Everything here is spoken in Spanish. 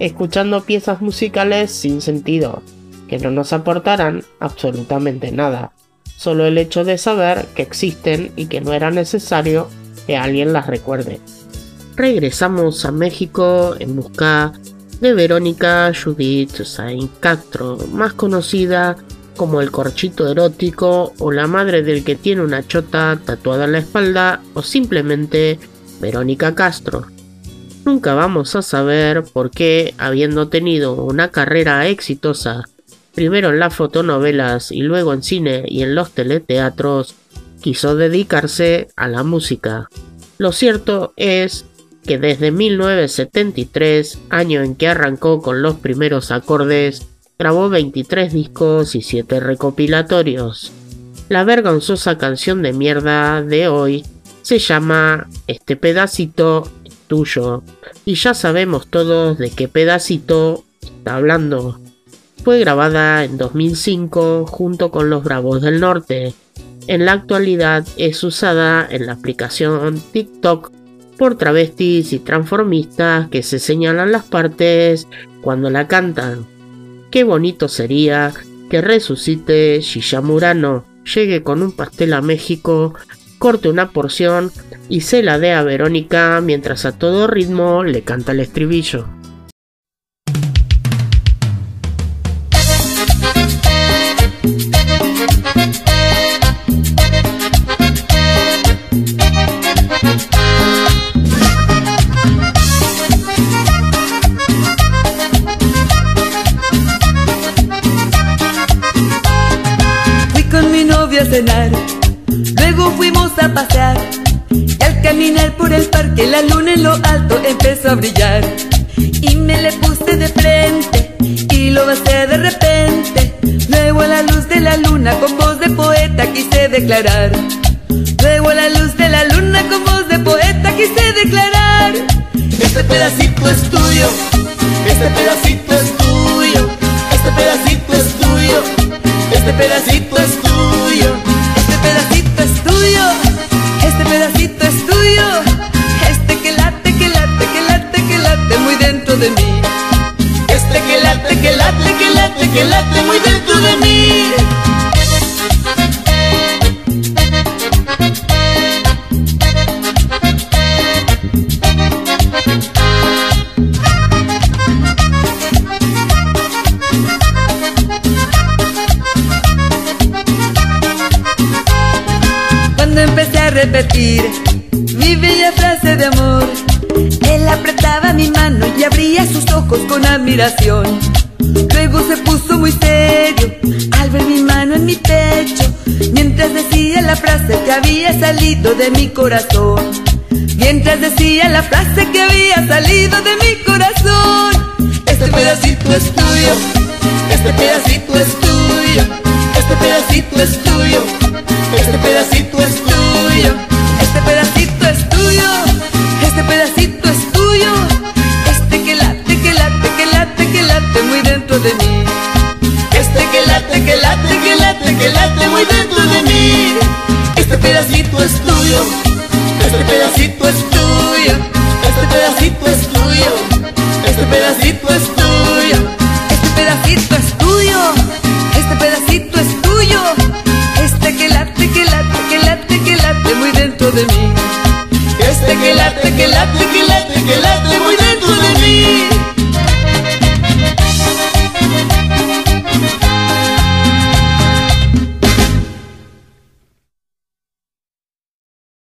escuchando piezas musicales sin sentido, que no nos aportarán absolutamente nada, solo el hecho de saber que existen y que no era necesario que alguien las recuerde. Regresamos a México en busca de Verónica Judith Saint Castro, más conocida como el corchito erótico o la madre del que tiene una chota tatuada en la espalda o simplemente Verónica Castro. Nunca vamos a saber por qué, habiendo tenido una carrera exitosa, primero en las fotonovelas y luego en cine y en los teleteatros, quiso dedicarse a la música. Lo cierto es que desde 1973, año en que arrancó con los primeros acordes, grabó 23 discos y 7 recopilatorios. La vergonzosa canción de mierda de hoy se llama Este pedacito tuyo. Y ya sabemos todos de qué pedacito está hablando. Fue grabada en 2005 junto con los Bravos del Norte. En la actualidad es usada en la aplicación TikTok por travestis y transformistas que se señalan las partes cuando la cantan. Qué bonito sería que resucite Shisha Murano, llegue con un pastel a México, corte una porción y se la dé a Verónica mientras a todo ritmo le canta el estribillo. cenar, luego fuimos a pasear. Caminar por el parque la luna en lo alto empezó a brillar. Y me le puse de frente y lo besé de repente. Luego a la luz de la luna con voz de poeta quise declarar. Luego a la luz de la luna con voz de poeta quise declarar. Este pedacito es tuyo, este pedacito es tuyo, repetir mi bella frase de amor, él apretaba mi mano y abría sus ojos con admiración. Luego se puso muy serio al ver mi mano en mi pecho, mientras decía la frase que había salido de mi corazón. Mientras decía la frase que había salido de mi corazón. Este pedacito es tuyo, este pedacito es tuyo, este pedacito es tuyo, este pedacito es tuyo. Este pedacito es tuyo, este pedacito es tuyo. Este que late, que late, que late, que late muy dentro de mí. Este que late, que late, que late, que late muy dentro de mí. Este pedacito es tuyo, este pedacito es tuyo, este pedacito es tuyo, este pedacito es de mí. Este que late, que late, que late.